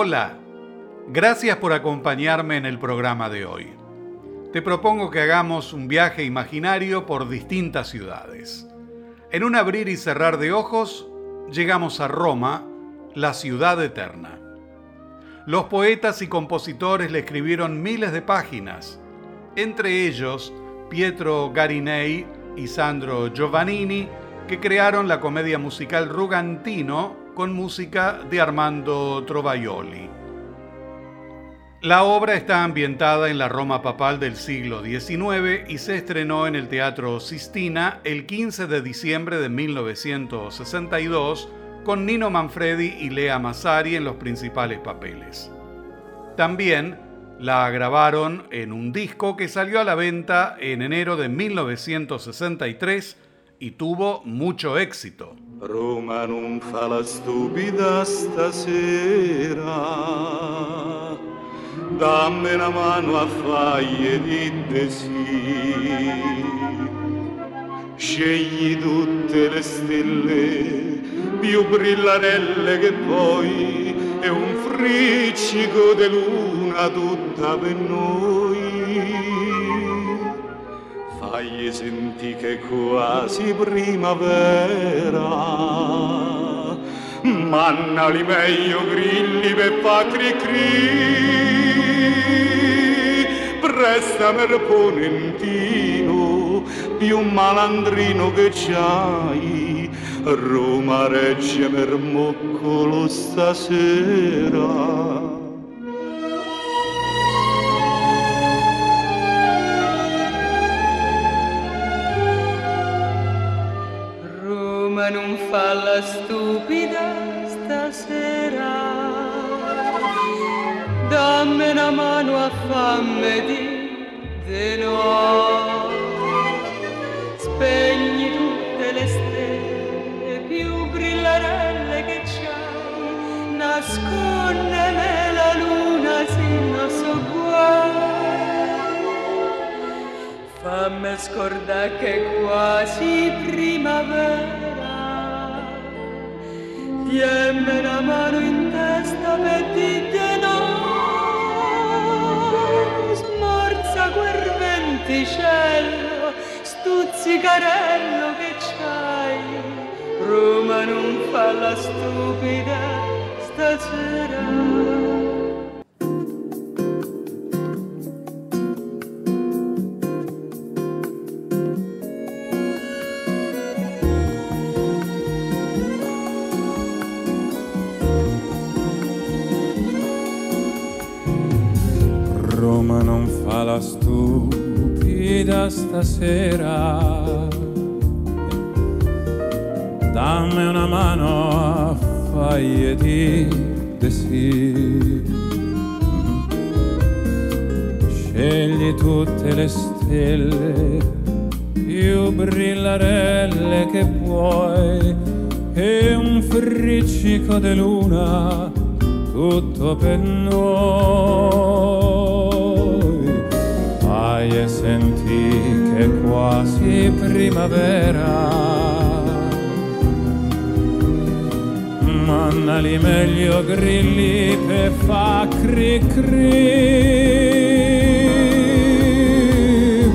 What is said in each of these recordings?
Hola, gracias por acompañarme en el programa de hoy. Te propongo que hagamos un viaje imaginario por distintas ciudades. En un abrir y cerrar de ojos, llegamos a Roma, la ciudad eterna. Los poetas y compositores le escribieron miles de páginas, entre ellos Pietro Garinei y Sandro Giovannini, que crearon la comedia musical Rugantino con música de Armando Trovaioli. La obra está ambientada en la Roma papal del siglo XIX y se estrenó en el Teatro Sistina el 15 de diciembre de 1962 con Nino Manfredi y Lea Massari en los principales papeles. También la grabaron en un disco que salió a la venta en enero de 1963 y tuvo mucho éxito. Roma non fa la stupida stasera, dammi una mano a faglie di sì. Scegli tutte le stelle più brillarelle che poi è un friccico di luna tutta per noi foglie sentì che quasi primavera. Manna li meglio grilli per fa cri cri prestami il ponentino più malandrino che c'hai. Roma regge per moccolo stasera. Non fa la stupida stasera. Dammi una mano a fammi di no. Spegni tutte le stelle più brillarelle che c'hai. Nascondeme la luna sin non so guai. Fammi scordare che quasi primavera Tiemme la mano in testa per dite no. Smorza quel venticello Stuzzicarello che c'hai. Roma non fa la stupida stasera stasera. Dammi una mano a faglie di sì. Scegli tutte le stelle più brillarelle che puoi e un friccico di luna tutto per noi e sentì che quasi primavera. Mannali meglio grilli per fa cri cri.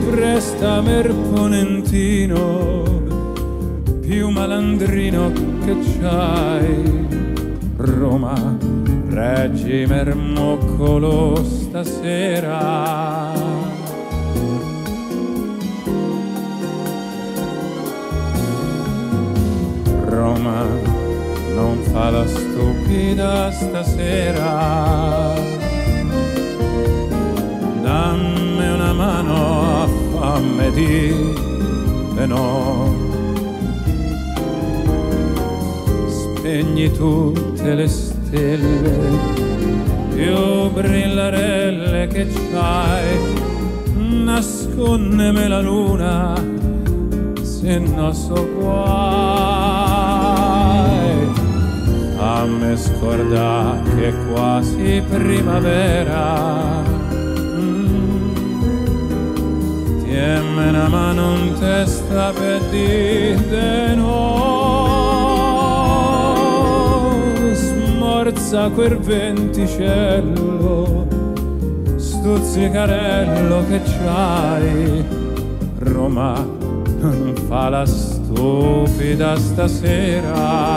Presta merponentino, più malandrino che c'hai. Roma, reggi mermoccolo stasera. Roma non fa la stupida stasera. Dammi una mano fammi di no. Spegni tutte le stelle più brillarelle che c'hai. Nascondeme la luna se non so qua a me scorda che quasi primavera. Mm. Tiemme una mano in testa per dire no, smorza quel venticello, stuzzicarello che c'hai, Roma non fa la stupida stasera.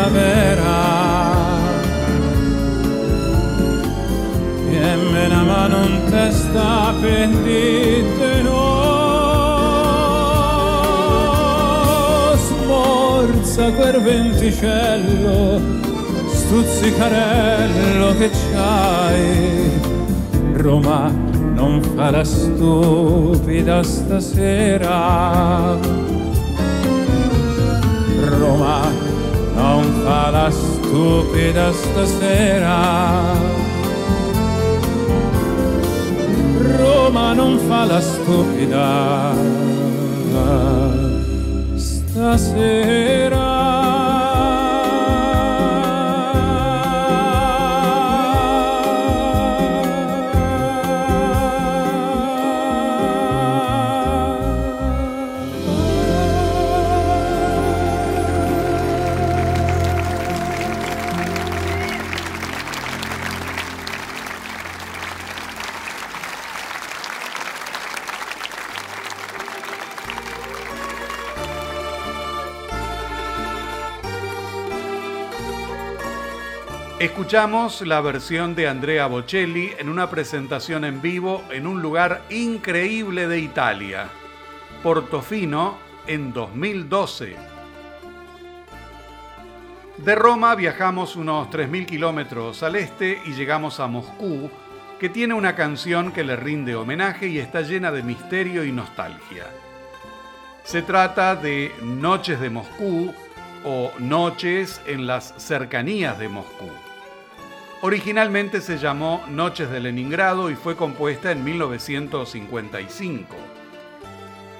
Primavera. E me la mano in testa pendite no smorza quel venticello stuzzicarello che c'hai. Roma non fa la stupida stasera. Roma non fa la stupida stasera. Roma non fa la stupida stasera. Escuchamos la versión de Andrea Bocelli en una presentación en vivo en un lugar increíble de Italia, Portofino, en 2012. De Roma viajamos unos 3.000 kilómetros al este y llegamos a Moscú, que tiene una canción que le rinde homenaje y está llena de misterio y nostalgia. Se trata de Noches de Moscú o Noches en las cercanías de Moscú. Originalmente se llamó Noches de Leningrado y fue compuesta en 1955.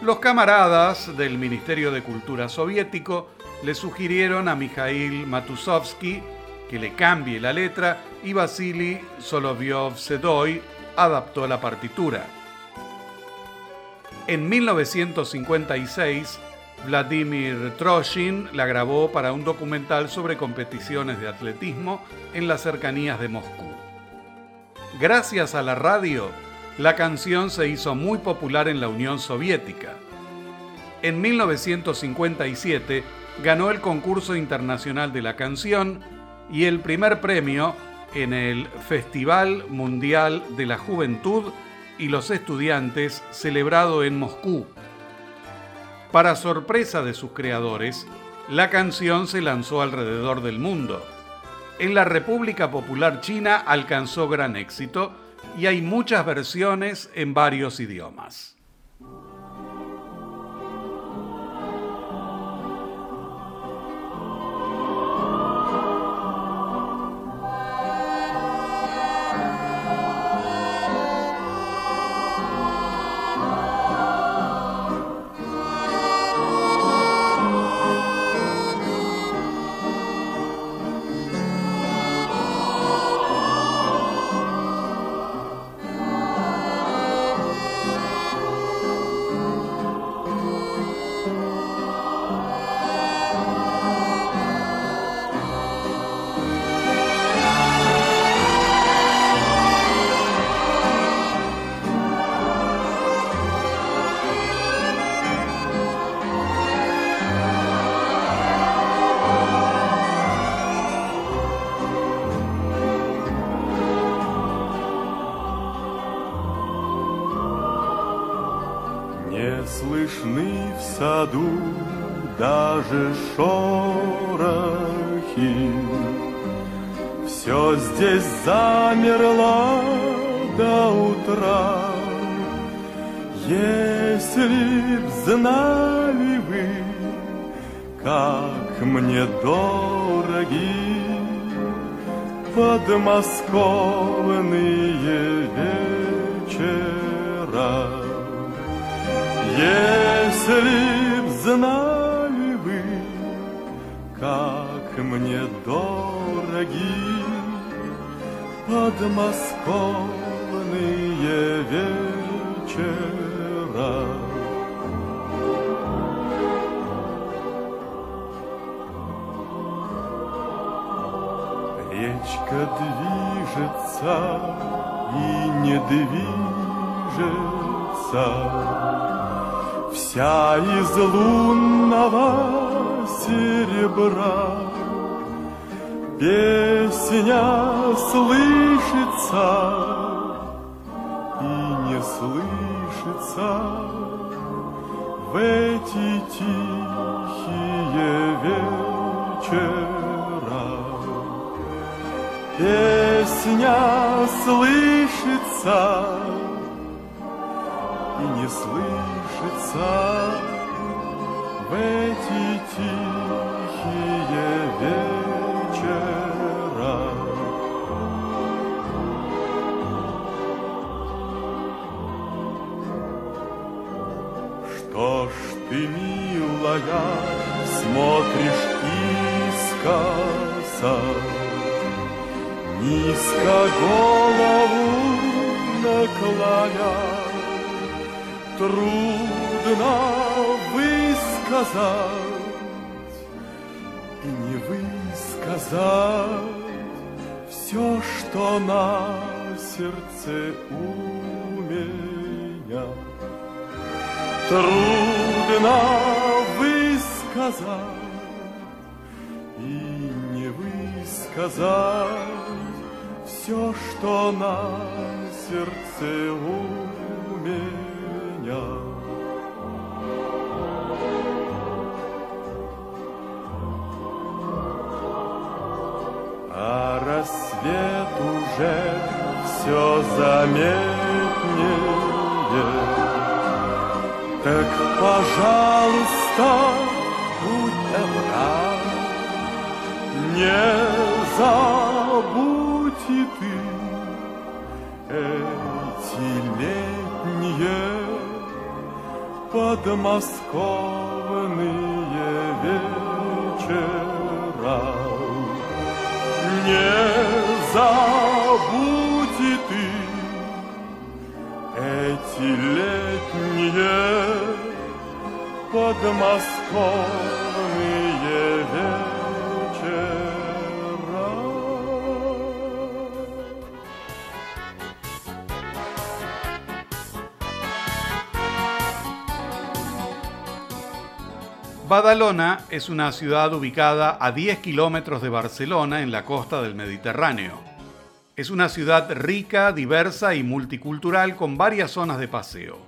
Los camaradas del Ministerio de Cultura soviético le sugirieron a Mikhail Matusovsky que le cambie la letra y Vasily Solovyov-Sedoy adaptó la partitura. En 1956, Vladimir Troshin la grabó para un documental sobre competiciones de atletismo en las cercanías de Moscú. Gracias a la radio, la canción se hizo muy popular en la Unión Soviética. En 1957 ganó el concurso internacional de la canción y el primer premio en el Festival Mundial de la Juventud y los Estudiantes celebrado en Moscú para sorpresa de sus creadores, la canción se lanzó alrededor del mundo. En la República Popular China alcanzó gran éxito y hay muchas versiones en varios idiomas. слышны в саду даже шорохи. Все здесь замерло до утра. Если б знали вы, как мне дороги подмосковные вечера. Если б знали вы, как мне дороги подмосковные вечера. Речка движется и не движется, Вся из лунного серебра. Песня слышится и не слышится В эти тихие вечера. Песня слышится и не слышится в эти тихие вечера. Что ж ты, милая, смотришь искоса? Низко голову наклоня, Трудно высказать И не высказать Все, что на сердце у меня Трудно высказать И не высказать все, что на сердце у меня. А рассвет уже все заметнее. Так, пожалуйста, будь добра, не забудь подмосковные вечера. Не забудь и ты эти летние подмосковные Badalona es una ciudad ubicada a 10 kilómetros de Barcelona en la costa del Mediterráneo. Es una ciudad rica, diversa y multicultural con varias zonas de paseo.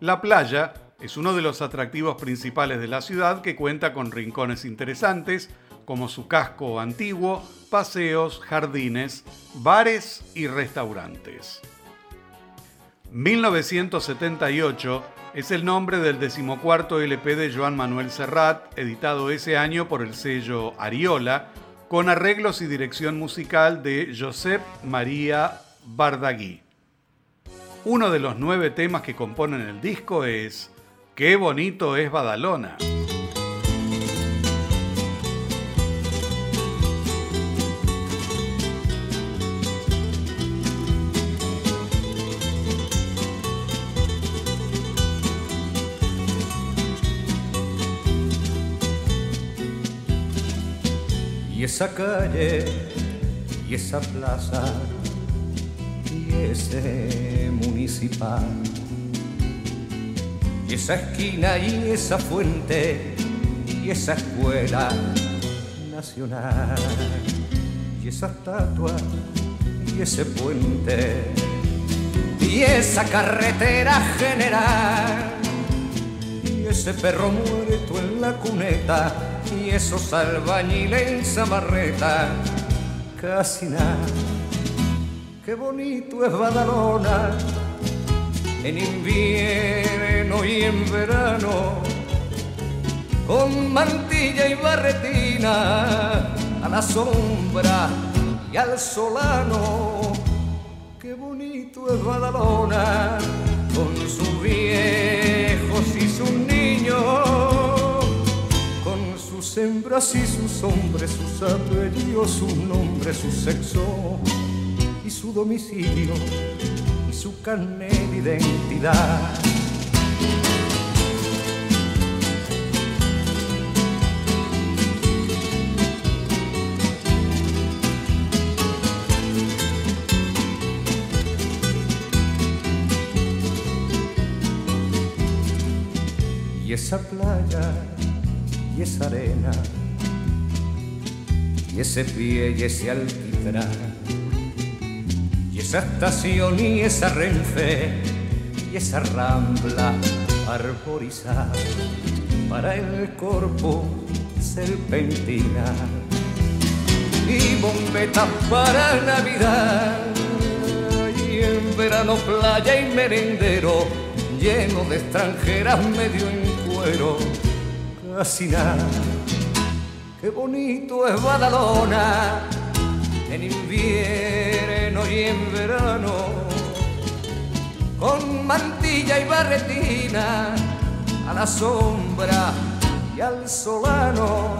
La playa es uno de los atractivos principales de la ciudad que cuenta con rincones interesantes como su casco antiguo, paseos, jardines, bares y restaurantes. 1978 es el nombre del decimocuarto LP de Joan Manuel Serrat, editado ese año por el sello Ariola, con arreglos y dirección musical de Josep María Bardagui. Uno de los nueve temas que componen el disco es Qué bonito es Badalona. Esa calle, y esa plaza, y ese municipal, y esa esquina, y esa fuente, y esa escuela nacional, y esa estatua, y ese puente, y esa carretera general, y ese perro muerto en la cuneta, y esos albañiles en zamarreta, casi nada. Qué bonito es Badalona, en invierno y en verano, con mantilla y barretina, a la sombra y al solano. Qué bonito es Badalona, con sus viejos y sus niños, sus hembras y sus hombres, sus apellidos, su nombre, su sexo y su domicilio y su carnet de identidad. Y esa playa y esa arena y ese pie y ese alquitrán y esa estación y esa renfe y esa rambla arborizada. Para el cuerpo serpentina y bombetas para Navidad y en verano playa y merendero lleno de extranjeras medio en cuero casi nada qué bonito es Badalona en invierno y en verano, con mantilla y barretina, a la sombra y al solano.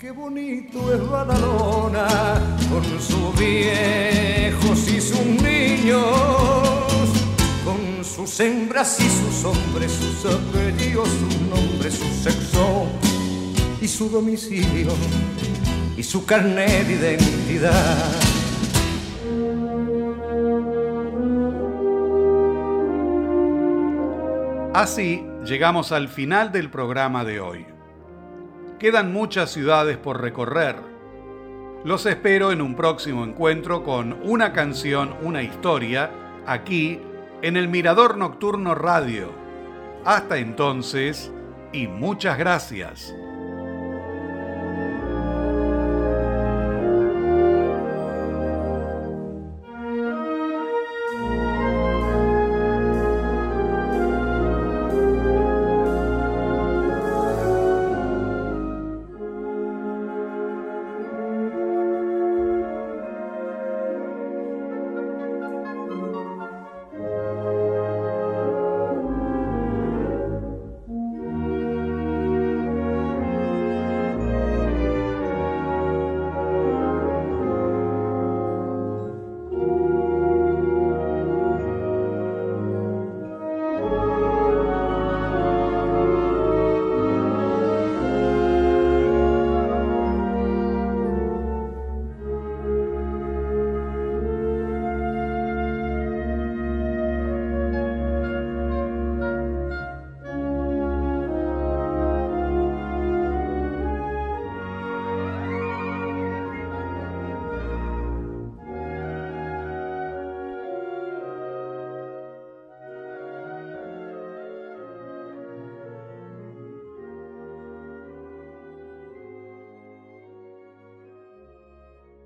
Qué bonito es Badalona, con sus viejos y sus niños, sus hembras y sus hombres, sus apellidos, sus nombres, su sexo y su domicilio y su carnet de identidad. Así llegamos al final del programa de hoy. Quedan muchas ciudades por recorrer. Los espero en un próximo encuentro con una canción, una historia, aquí en el Mirador Nocturno Radio. Hasta entonces y muchas gracias.